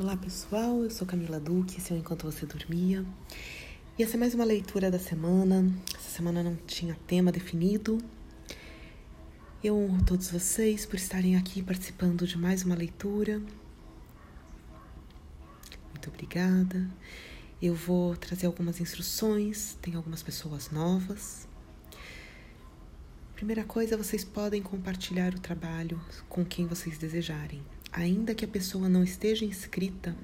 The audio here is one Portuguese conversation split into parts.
Olá pessoal, eu sou Camila Duque, esse é o Enquanto Você Dormia. E essa é mais uma leitura da semana. Essa semana não tinha tema definido. Eu honro todos vocês por estarem aqui participando de mais uma leitura. Muito obrigada. Eu vou trazer algumas instruções, tem algumas pessoas novas. Primeira coisa, vocês podem compartilhar o trabalho com quem vocês desejarem ainda que a pessoa não esteja inscrita,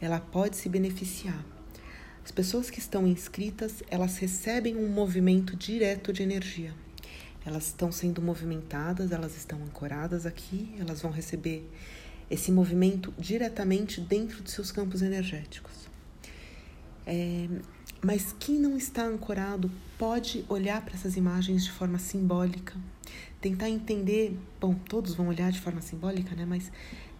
ela pode se beneficiar. As pessoas que estão inscritas, elas recebem um movimento direto de energia. Elas estão sendo movimentadas, elas estão ancoradas aqui, elas vão receber esse movimento diretamente dentro de seus campos energéticos. É, mas quem não está ancorado pode olhar para essas imagens de forma simbólica, tentar entender, bom, todos vão olhar de forma simbólica, né? Mas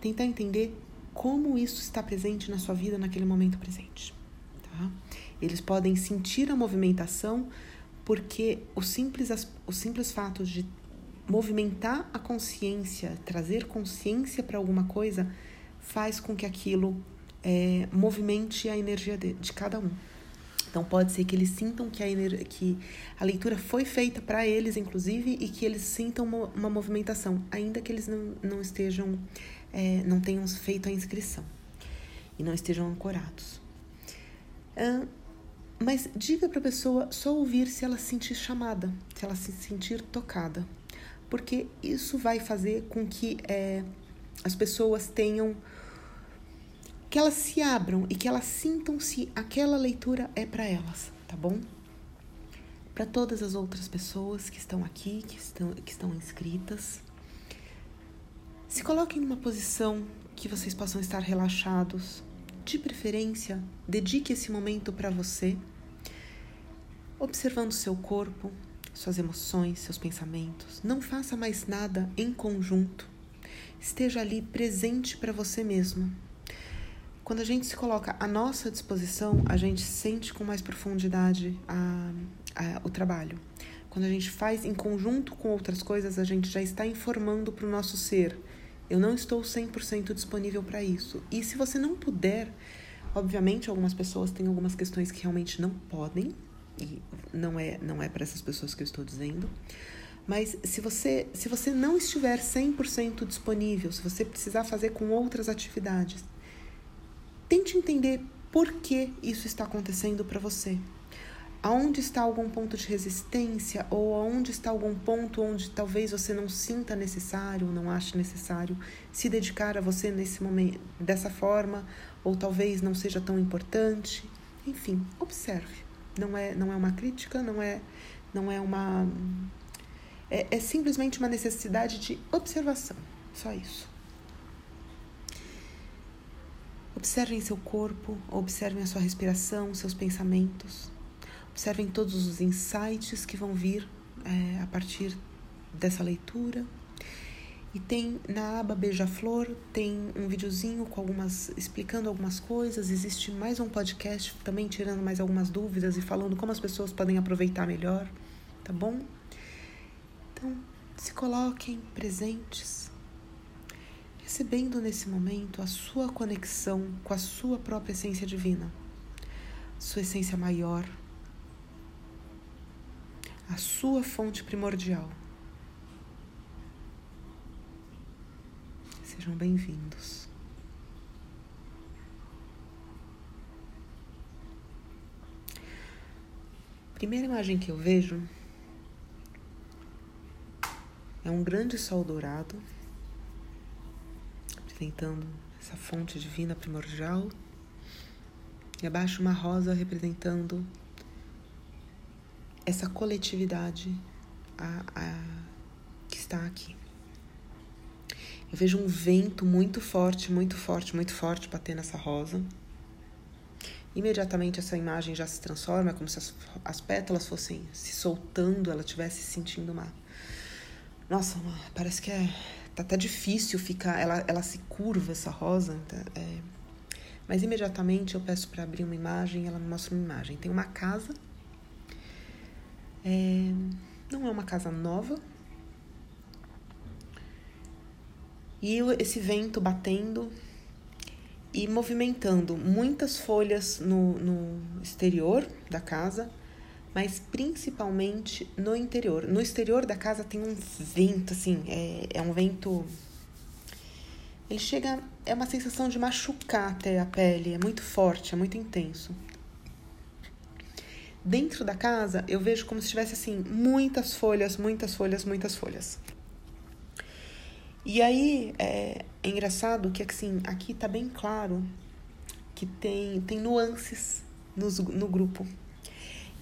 tentar entender como isso está presente na sua vida naquele momento presente, tá? Eles podem sentir a movimentação porque o simples, o simples fato de movimentar a consciência, trazer consciência para alguma coisa, faz com que aquilo é, movimente a energia de, de cada um. Então pode ser que eles sintam que a, que a leitura foi feita para eles, inclusive, e que eles sintam uma, uma movimentação, ainda que eles não, não estejam, é, não tenham feito a inscrição e não estejam ancorados. Mas diga para a pessoa só ouvir se ela se sentir chamada, se ela se sentir tocada, porque isso vai fazer com que é, as pessoas tenham que elas se abram e que elas sintam se aquela leitura é para elas, tá bom? Para todas as outras pessoas que estão aqui, que estão, que estão inscritas, se coloquem numa posição que vocês possam estar relaxados. De preferência, dedique esse momento para você, observando seu corpo, suas emoções, seus pensamentos. Não faça mais nada em conjunto. Esteja ali presente para você mesmo, quando a gente se coloca à nossa disposição, a gente sente com mais profundidade a, a, o trabalho. Quando a gente faz em conjunto com outras coisas, a gente já está informando para o nosso ser: eu não estou 100% disponível para isso. E se você não puder, obviamente algumas pessoas têm algumas questões que realmente não podem, e não é, não é para essas pessoas que eu estou dizendo. Mas se você, se você não estiver 100% disponível, se você precisar fazer com outras atividades, Tente entender por que isso está acontecendo para você. Aonde está algum ponto de resistência ou aonde está algum ponto onde talvez você não sinta necessário, não ache necessário se dedicar a você nesse momento dessa forma, ou talvez não seja tão importante. Enfim, observe. Não é não é uma crítica, não é não é uma é, é simplesmente uma necessidade de observação. Só isso. Observem seu corpo, observem a sua respiração, seus pensamentos. Observem todos os insights que vão vir é, a partir dessa leitura. E tem na aba Beija-Flor, tem um videozinho com algumas explicando algumas coisas. Existe mais um podcast também tirando mais algumas dúvidas e falando como as pessoas podem aproveitar melhor, tá bom? Então, se coloquem presentes recebendo nesse momento a sua conexão com a sua própria essência divina, sua essência maior, a sua fonte primordial. Sejam bem-vindos. Primeira imagem que eu vejo é um grande sol dourado representando essa fonte divina primordial, e abaixo uma rosa representando essa coletividade a, a, que está aqui. Eu vejo um vento muito forte, muito forte, muito forte bater nessa rosa. Imediatamente essa imagem já se transforma, como se as, as pétalas fossem se soltando, ela estivesse sentindo uma. Nossa, uma, parece que é tá até difícil ficar, ela, ela se curva essa rosa, tá, é, mas imediatamente eu peço para abrir uma imagem, ela me mostra uma imagem. Tem uma casa, é, não é uma casa nova, e esse vento batendo e movimentando muitas folhas no, no exterior da casa, mas principalmente no interior. No exterior da casa tem um vento, assim, é, é um vento. Ele chega. É uma sensação de machucar até a pele, é muito forte, é muito intenso. Dentro da casa, eu vejo como se tivesse assim, muitas folhas, muitas folhas, muitas folhas. E aí é, é engraçado que assim, aqui tá bem claro que tem, tem nuances nos, no grupo.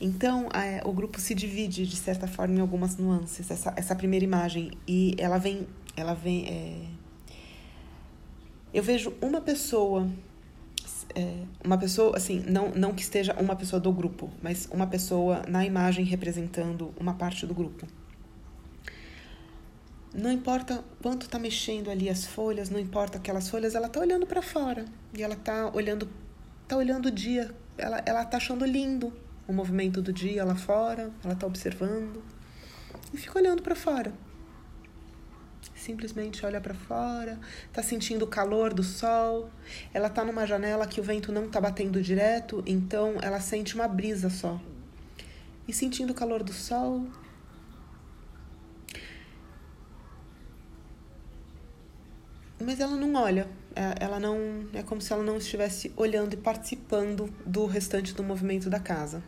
Então, é, o grupo se divide, de certa forma, em algumas nuances. Essa, essa primeira imagem. E ela vem. Ela vem é... Eu vejo uma pessoa. É, uma pessoa, assim, não, não que esteja uma pessoa do grupo, mas uma pessoa na imagem representando uma parte do grupo. Não importa quanto tá mexendo ali as folhas, não importa aquelas folhas, ela tá olhando para fora. E ela tá olhando, tá olhando o dia. Ela, ela tá achando lindo o movimento do dia lá fora, ela está observando e fica olhando para fora. Simplesmente olha para fora, está sentindo o calor do sol. Ela está numa janela que o vento não está batendo direto, então ela sente uma brisa só. E sentindo o calor do sol, mas ela não olha. É, ela não é como se ela não estivesse olhando e participando do restante do movimento da casa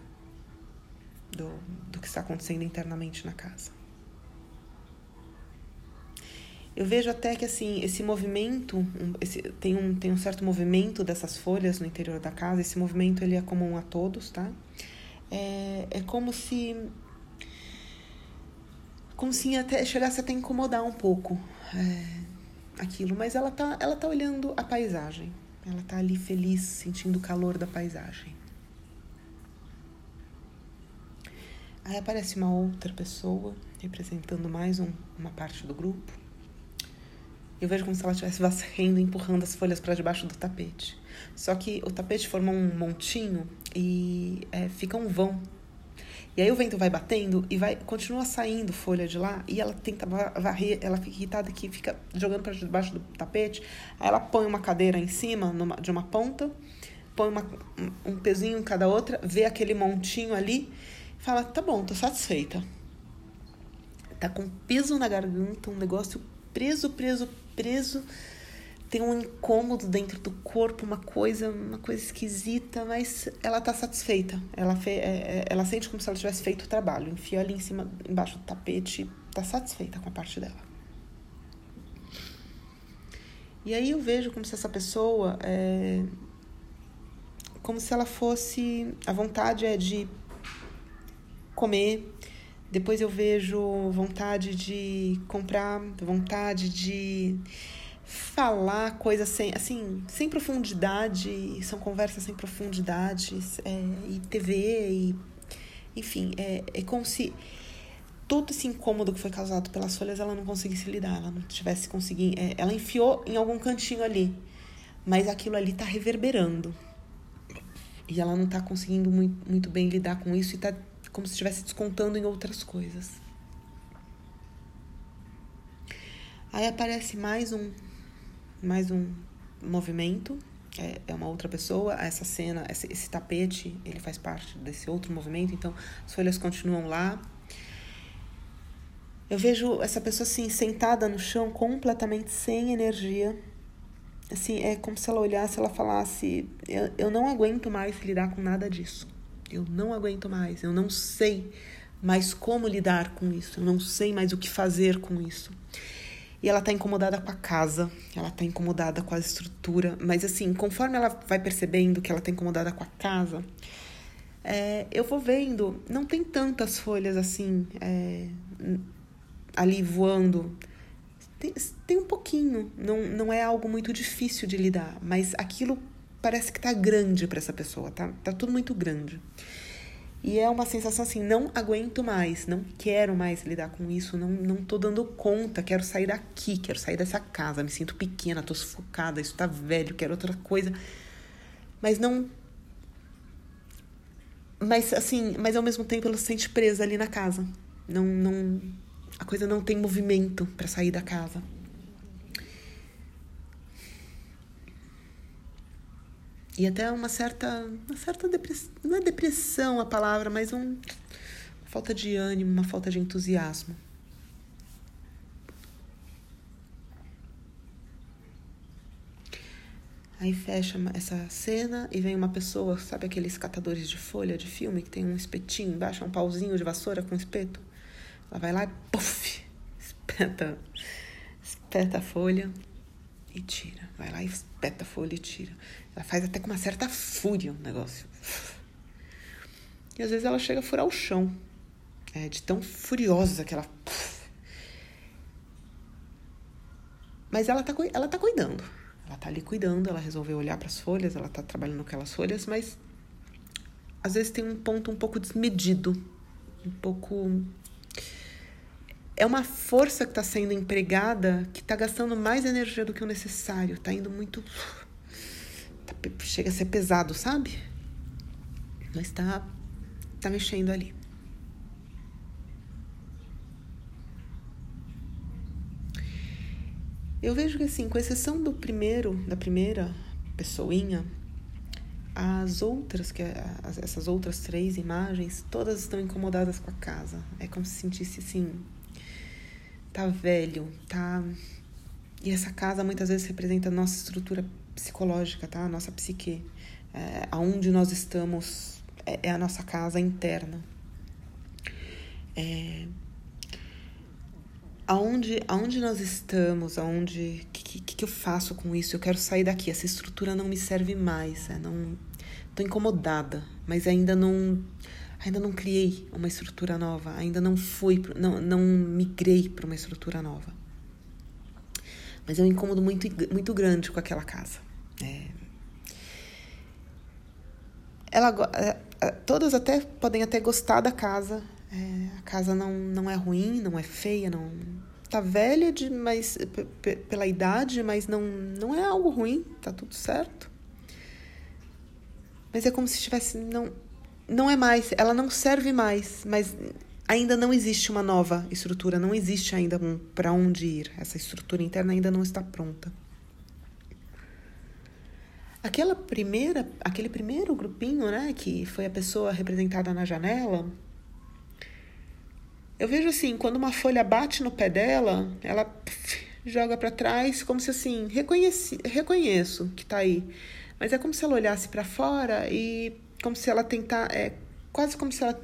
do, do que está acontecendo internamente na casa. Eu vejo até que assim esse movimento, esse, tem, um, tem um certo movimento dessas folhas no interior da casa. Esse movimento ele é comum a todos, tá? É, é como se como se até chegasse até incomodar um pouco é, aquilo, mas ela tá ela tá olhando a paisagem. Ela tá ali feliz, sentindo o calor da paisagem. Aí aparece uma outra pessoa representando mais um, uma parte do grupo. Eu vejo como se ela estivesse varrendo, empurrando as folhas para debaixo do tapete. Só que o tapete forma um montinho e é, fica um vão. E aí o vento vai batendo e vai continua saindo folha de lá e ela tenta varrer, ela fica irritada que fica jogando para debaixo do tapete. Aí ela põe uma cadeira em cima numa, de uma ponta, põe uma, um pezinho em cada outra, vê aquele montinho ali fala: tá bom, tô satisfeita. Tá com peso na garganta, um negócio preso, preso, preso. Tem um incômodo dentro do corpo, uma coisa, uma coisa esquisita, mas ela tá satisfeita. Ela, fe, é, é ela sente como se ela tivesse feito o trabalho. Enfia ali em cima, embaixo do tapete, tá satisfeita com a parte dela. E aí eu vejo como se essa pessoa é, como se ela fosse a vontade é de comer. Depois eu vejo vontade de comprar, vontade de falar coisas sem, assim, sem profundidade, são conversas sem profundidade, é, e TV, e, enfim, é, é como se todo esse incômodo que foi causado pelas folhas ela não conseguisse lidar, ela não tivesse conseguido, é, ela enfiou em algum cantinho ali, mas aquilo ali tá reverberando. E ela não tá conseguindo muito, muito bem lidar com isso e tá como se estivesse descontando em outras coisas. Aí aparece mais um, mais um movimento, é, é uma outra pessoa. Essa cena, esse, esse tapete, ele faz parte desse outro movimento, então as folhas continuam lá. Eu vejo essa pessoa assim, sentada no chão, completamente sem energia. Assim, é como se ela olhasse, ela falasse: eu, eu não aguento mais lidar com nada disso. Eu não aguento mais, eu não sei mais como lidar com isso, eu não sei mais o que fazer com isso. E ela tá incomodada com a casa, ela tá incomodada com a estrutura, mas assim, conforme ela vai percebendo que ela tá incomodada com a casa, é, eu vou vendo, não tem tantas folhas assim é, ali voando. Tem, tem um pouquinho, não, não é algo muito difícil de lidar, mas aquilo parece que tá grande para essa pessoa, tá, tá tudo muito grande. E é uma sensação assim, não aguento mais, não quero mais lidar com isso, não, não tô dando conta, quero sair daqui, quero sair dessa casa, me sinto pequena, tô sufocada, isso tá velho, quero outra coisa. Mas não. Mas assim, mas ao mesmo tempo ela se sente presa ali na casa. Não, não, a coisa não tem movimento para sair da casa. E até uma certa, uma certa depressão, não é depressão a palavra, mas um, uma falta de ânimo, uma falta de entusiasmo. Aí fecha essa cena e vem uma pessoa, sabe aqueles catadores de folha de filme que tem um espetinho embaixo, um pauzinho de vassoura com espeto? Ela vai lá e puff, espeta, espeta a folha e tira. Vai lá e espeta a folha e tira. Ela faz até com uma certa fúria o negócio. E às vezes ela chega a furar o chão. É, de tão furiosa que ela. Mas ela tá, ela tá cuidando ela tá ali cuidando, ela resolveu olhar para as folhas, ela tá trabalhando com aquelas folhas, mas às vezes tem um ponto um pouco desmedido, um pouco é uma força que está sendo empregada que está gastando mais energia do que o necessário, está indo muito tá, chega a ser pesado, sabe? Mas está tá mexendo ali. Eu vejo que assim, com exceção do primeiro, da primeira pessoinha, as outras, que é, essas outras três imagens, todas estão incomodadas com a casa. É como se sentisse assim, tá velho, tá. E essa casa muitas vezes representa a nossa estrutura psicológica, tá? A nossa psique. É, aonde nós estamos é, é a nossa casa interna. É, aonde, aonde nós estamos, aonde que, que, que eu faço com isso? Eu quero sair daqui. Essa estrutura não me serve mais. É, não estou incomodada, mas ainda não ainda não criei uma estrutura nova, ainda não fui, não, não migrei para uma estrutura nova. Mas é um incômodo muito, muito grande com aquela casa. É, ela, é, todas até podem até gostar da casa, é, a casa não, não é ruim, não é feia, não tá velha de, mas, pela idade, mas não, não é algo ruim, tá tudo certo. Mas é como se tivesse não não é mais, ela não serve mais, mas ainda não existe uma nova estrutura, não existe ainda um para onde ir. Essa estrutura interna ainda não está pronta. Aquela primeira, aquele primeiro grupinho, né, que foi a pessoa representada na janela, eu vejo assim, quando uma folha bate no pé dela, ela pff, joga para trás, como se assim, reconheci, reconheço que tá aí. Mas é como se ela olhasse para fora e como se ela tentar, é quase como se ela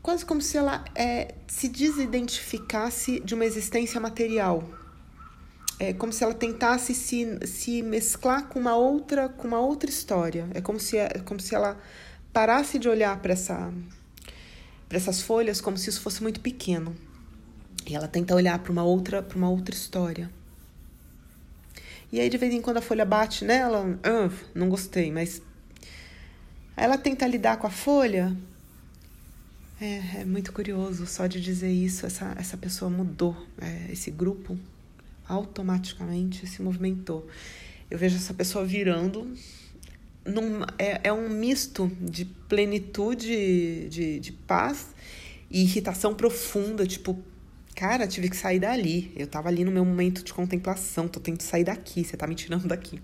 quase como se ela é, se desidentificasse de uma existência material. É como se ela tentasse se, se mesclar com uma outra com uma outra história. É como se é como se ela parasse de olhar para essa para essas folhas como se isso fosse muito pequeno. E ela tenta olhar para uma outra, para uma outra história. E aí de vez em quando a folha bate nela, uh, não gostei, mas aí ela tenta lidar com a folha. É, é muito curioso só de dizer isso, essa, essa pessoa mudou, é, esse grupo automaticamente se movimentou. Eu vejo essa pessoa virando num, é, é um misto de plenitude, de, de paz e irritação profunda, tipo, cara, tive que sair dali. Eu tava ali no meu momento de contemplação, tô tentando sair daqui, você tá me tirando daqui.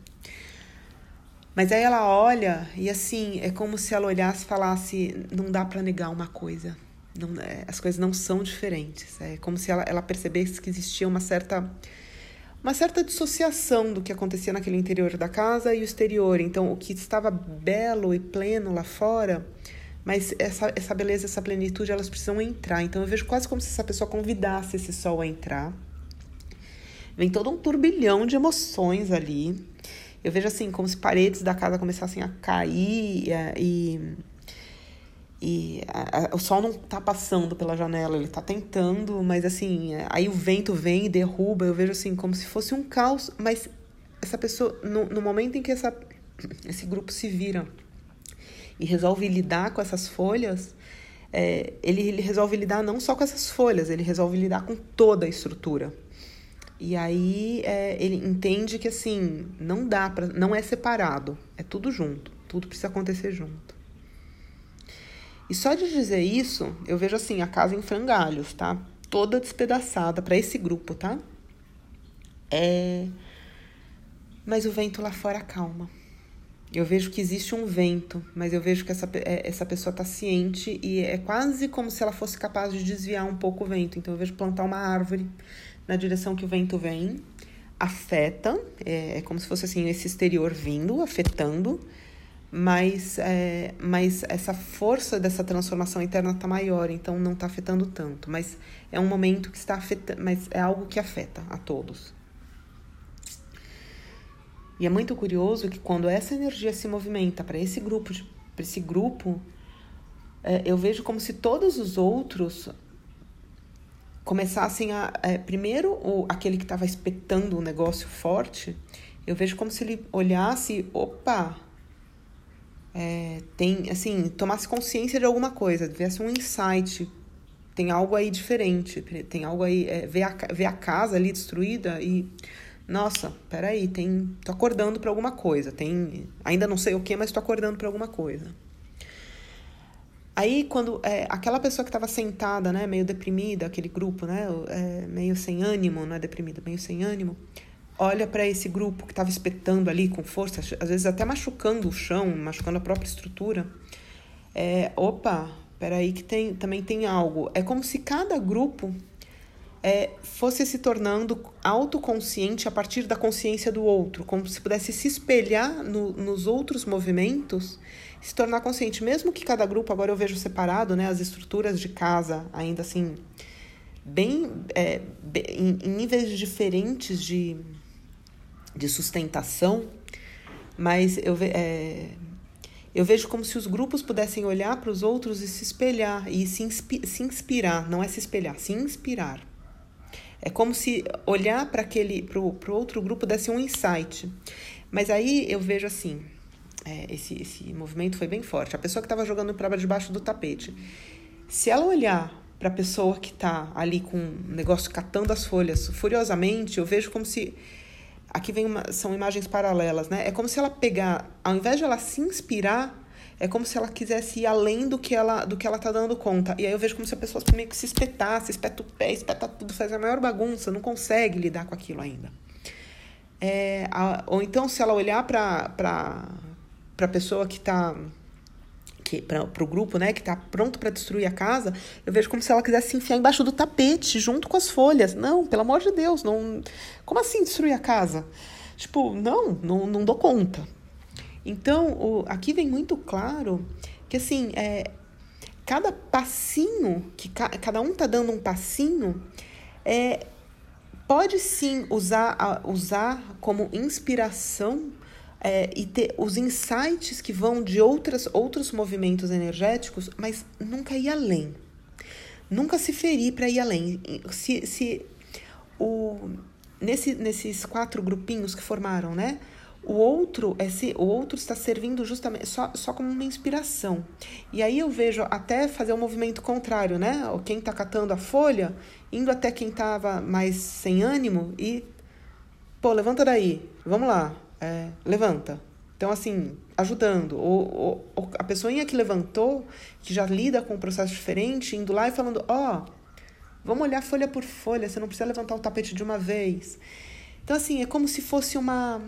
Mas aí ela olha e assim, é como se ela olhasse e falasse: não dá para negar uma coisa. Não, é, as coisas não são diferentes. É como se ela, ela percebesse que existia uma certa uma certa dissociação do que acontecia naquele interior da casa e o exterior. Então, o que estava belo e pleno lá fora, mas essa, essa beleza, essa plenitude, elas precisam entrar. Então, eu vejo quase como se essa pessoa convidasse esse sol a entrar. Vem todo um turbilhão de emoções ali. Eu vejo assim, como se paredes da casa começassem a cair e, e e a, a, o sol não tá passando pela janela, ele tá tentando, mas assim, aí o vento vem e derruba. Eu vejo assim, como se fosse um caos, mas essa pessoa, no, no momento em que essa, esse grupo se vira e resolve lidar com essas folhas, é, ele, ele resolve lidar não só com essas folhas, ele resolve lidar com toda a estrutura. E aí é, ele entende que assim, não dá para, não é separado, é tudo junto, tudo precisa acontecer junto. E só de dizer isso, eu vejo assim, a casa em frangalhos, tá? Toda despedaçada para esse grupo, tá? É... Mas o vento lá fora calma. eu vejo que existe um vento, mas eu vejo que essa, é, essa pessoa está ciente e é quase como se ela fosse capaz de desviar um pouco o vento. Então eu vejo plantar uma árvore na direção que o vento vem, afeta, é, é como se fosse assim esse exterior vindo, afetando, mas, é, mas essa força dessa transformação interna está maior, então não está afetando tanto. Mas é um momento que está afetando, mas é algo que afeta a todos. E é muito curioso que quando essa energia se movimenta para esse grupo, para esse grupo, é, eu vejo como se todos os outros começassem a é, primeiro o aquele que estava espetando o negócio forte, eu vejo como se ele olhasse, opa, é, tem assim, tomasse consciência de alguma coisa, tivesse um insight, tem algo aí diferente, tem algo aí, é, ver, a, ver a casa ali destruída e nossa, peraí, tem, tô acordando para alguma coisa, tem, ainda não sei o que, mas tô acordando para alguma coisa. Aí, quando é, aquela pessoa que estava sentada, né, meio deprimida, aquele grupo, né, é, meio sem ânimo, não é deprimida, meio sem ânimo, olha para esse grupo que estava espetando ali com força, às vezes até machucando o chão, machucando a própria estrutura. É, opa, peraí que tem, também tem algo. É como se cada grupo é, fosse se tornando autoconsciente a partir da consciência do outro, como se pudesse se espelhar no, nos outros movimentos, se tornar consciente, mesmo que cada grupo agora eu vejo separado, né, as estruturas de casa ainda assim bem, é, bem em, níveis diferentes de, de sustentação, mas eu é, eu vejo como se os grupos pudessem olhar para os outros e se espelhar e se, inspi se inspirar, não é se espelhar, se inspirar. É como se olhar para aquele, para o outro grupo desse um insight. Mas aí eu vejo assim, é, esse, esse movimento foi bem forte. A pessoa que estava jogando para debaixo do tapete, se ela olhar para a pessoa que está ali com um negócio catando as folhas furiosamente, eu vejo como se aqui vem uma, são imagens paralelas, né? É como se ela pegar, ao invés de ela se inspirar é como se ela quisesse ir além do que ela do que ela tá dando conta. E aí eu vejo como se a pessoa meio que se espetasse, espeta o pé, espeta tudo, faz a maior bagunça, não consegue lidar com aquilo ainda. É, a, ou então, se ela olhar para a pessoa que está para o grupo, né, que está pronto para destruir a casa, eu vejo como se ela quisesse se enfiar embaixo do tapete, junto com as folhas. Não, pelo amor de Deus, não. Como assim destruir a casa? Tipo, não, não, não dou conta. Então, o, aqui vem muito claro que, assim, é, cada passinho, que ca, cada um tá dando um passinho, é, pode sim usar, usar como inspiração é, e ter os insights que vão de outras, outros movimentos energéticos, mas nunca ir além. Nunca se ferir para ir além. Se, se o, nesse, nesses quatro grupinhos que formaram, né? O outro, esse, o outro está servindo justamente só, só como uma inspiração. E aí eu vejo até fazer um movimento contrário, né? Quem está catando a folha, indo até quem estava mais sem ânimo e, pô, levanta daí, vamos lá, é, levanta. Então, assim, ajudando. Ou, ou, a pessoinha que levantou, que já lida com um processo diferente, indo lá e falando: Ó, oh, vamos olhar folha por folha, você não precisa levantar o tapete de uma vez. Então, assim, é como se fosse uma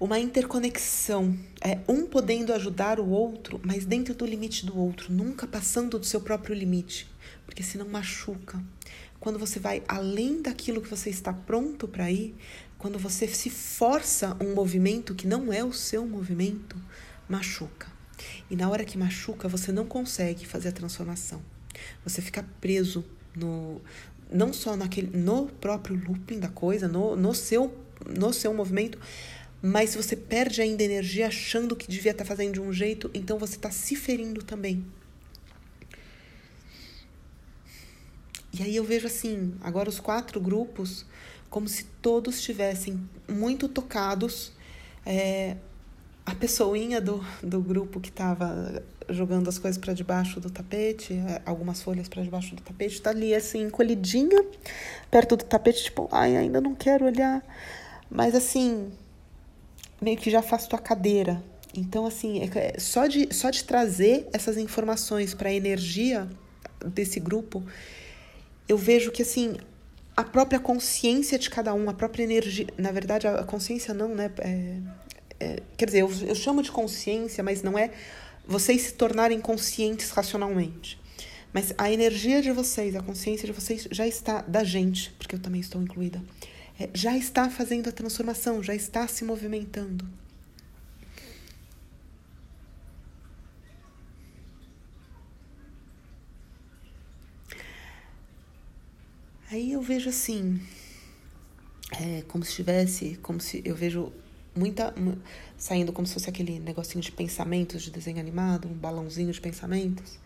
uma interconexão, é um podendo ajudar o outro, mas dentro do limite do outro, nunca passando do seu próprio limite, porque senão machuca. Quando você vai além daquilo que você está pronto para ir, quando você se força um movimento que não é o seu movimento, machuca. E na hora que machuca, você não consegue fazer a transformação. Você fica preso no não só naquele no próprio looping da coisa, no, no seu no seu movimento, mas você perde ainda energia achando que devia estar fazendo de um jeito, então você está se ferindo também. E aí eu vejo assim, agora os quatro grupos, como se todos estivessem muito tocados. É, a pessoinha do, do grupo que estava jogando as coisas para debaixo do tapete, é, algumas folhas para debaixo do tapete, está ali assim, encolhidinha, perto do tapete, tipo, ai, ainda não quero olhar. Mas assim, meio que já faz tua cadeira. Então, assim, é, é, só, de, só de trazer essas informações para a energia desse grupo, eu vejo que, assim, a própria consciência de cada um, a própria energia. Na verdade, a consciência não, né? É, é, quer dizer, eu, eu chamo de consciência, mas não é vocês se tornarem conscientes racionalmente. Mas a energia de vocês, a consciência de vocês já está, da gente, porque eu também estou incluída, é, já está fazendo a transformação, já está se movimentando. Aí eu vejo assim, é, como se tivesse, como se eu vejo muita saindo como se fosse aquele negocinho de pensamentos de desenho animado, um balãozinho de pensamentos.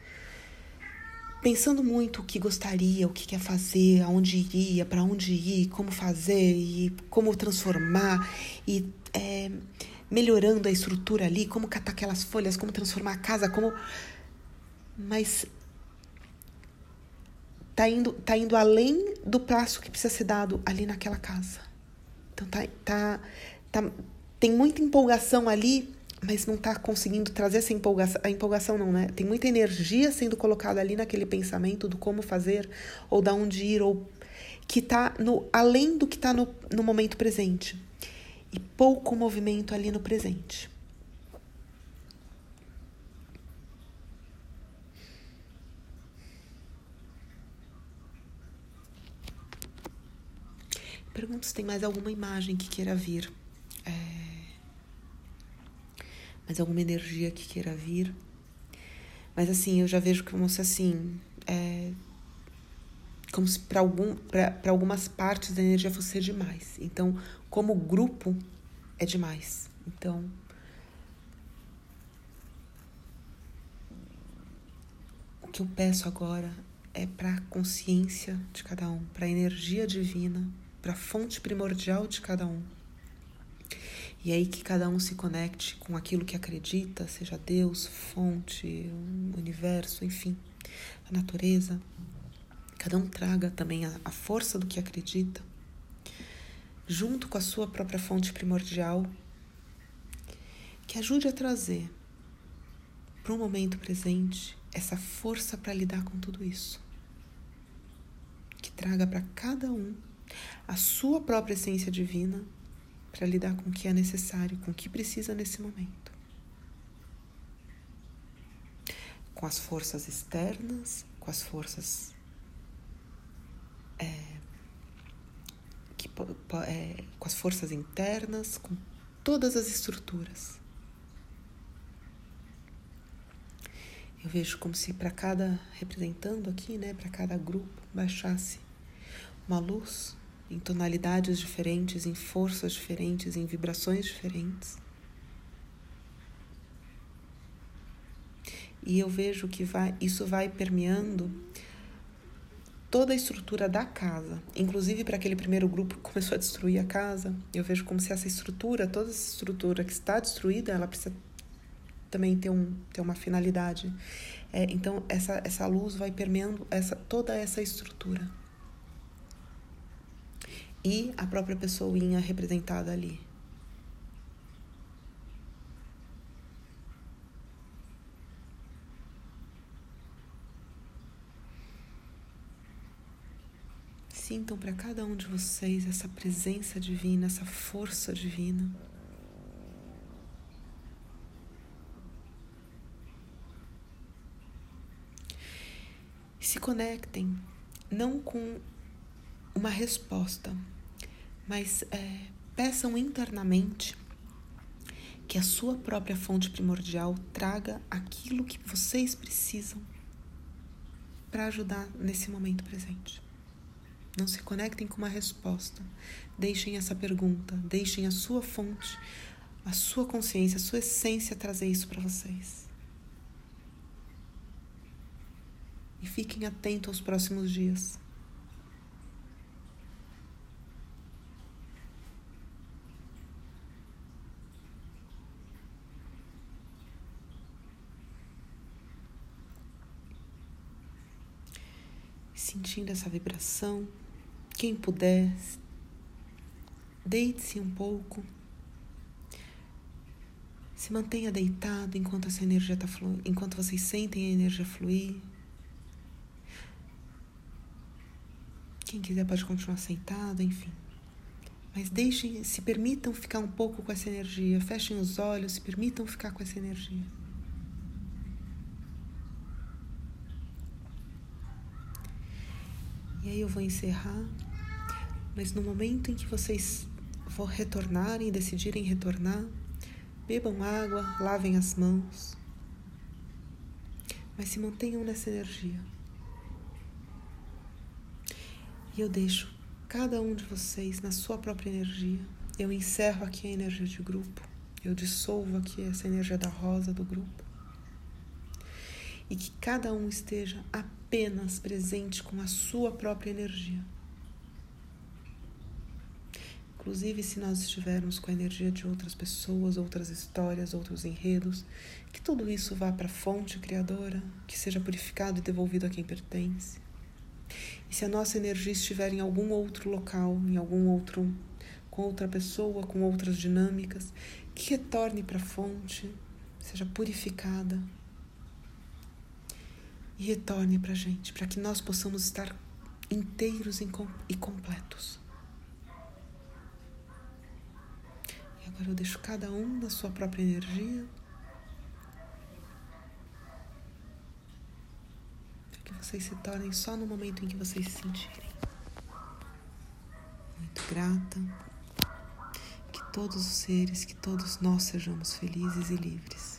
Pensando muito o que gostaria, o que quer fazer, aonde iria, para onde ir, como fazer e como transformar e é, melhorando a estrutura ali, como catar aquelas folhas, como transformar a casa, como mas tá indo, tá indo além do prazo que precisa ser dado ali naquela casa. Então tá, tá, tá tem muita empolgação ali, mas não tá conseguindo trazer essa empolgação, a empolgação não, né? Tem muita energia sendo colocada ali naquele pensamento do como fazer ou da onde ir ou que tá no além do que tá no, no momento presente. E pouco movimento ali no presente. Pergunto se tem mais alguma imagem que queira vir. É... Mais alguma energia que queira vir. Mas assim, eu já vejo como se assim. É... Como se para algum, algumas partes da energia fosse demais. Então, como grupo, é demais. Então. O que eu peço agora é para a consciência de cada um, para a energia divina para a fonte primordial de cada um. E aí que cada um se conecte com aquilo que acredita, seja Deus, fonte, universo, enfim, a natureza. Cada um traga também a, a força do que acredita, junto com a sua própria fonte primordial, que ajude a trazer para o momento presente essa força para lidar com tudo isso. Que traga para cada um a sua própria essência divina para lidar com o que é necessário, com o que precisa nesse momento. Com as forças externas, com as forças é, que, é, com as forças internas, com todas as estruturas. Eu vejo como se para cada representando aqui, né, para cada grupo baixasse uma luz em tonalidades diferentes, em forças diferentes, em vibrações diferentes. E eu vejo que vai, isso vai permeando toda a estrutura da casa, inclusive para aquele primeiro grupo que começou a destruir a casa. Eu vejo como se essa estrutura, toda essa estrutura que está destruída, ela precisa também ter, um, ter uma finalidade. É, então essa, essa luz vai permeando essa, toda essa estrutura e a própria pessoinha representada ali. Sintam para cada um de vocês essa presença divina, essa força divina. se conectem não com uma resposta, mas é, peçam internamente que a sua própria fonte primordial traga aquilo que vocês precisam para ajudar nesse momento presente. Não se conectem com uma resposta. Deixem essa pergunta, deixem a sua fonte, a sua consciência, a sua essência trazer isso para vocês. E fiquem atentos aos próximos dias. Sentindo essa vibração. Quem puder, deite-se um pouco. Se mantenha deitado enquanto essa energia está fluindo, enquanto vocês sentem a energia fluir. Quem quiser pode continuar sentado, enfim. Mas deixem, se permitam ficar um pouco com essa energia. Fechem os olhos, se permitam ficar com essa energia. Aí eu vou encerrar, mas no momento em que vocês vão retornarem, decidirem retornar, bebam água, lavem as mãos, mas se mantenham nessa energia. E eu deixo cada um de vocês na sua própria energia. Eu encerro aqui a energia de grupo. Eu dissolvo aqui essa energia da rosa do grupo. E que cada um esteja apenas presente com a sua própria energia. Inclusive, se nós estivermos com a energia de outras pessoas, outras histórias, outros enredos, que tudo isso vá para a fonte criadora, que seja purificado e devolvido a quem pertence. E se a nossa energia estiver em algum outro local, em algum outro com outra pessoa, com outras dinâmicas, que retorne para a fonte, seja purificada e retorne para a gente, para que nós possamos estar inteiros e completos. E agora eu deixo cada um na sua própria energia. vocês se tornem só no momento em que vocês se sentirem. Muito grata. Que todos os seres, que todos nós sejamos felizes e livres.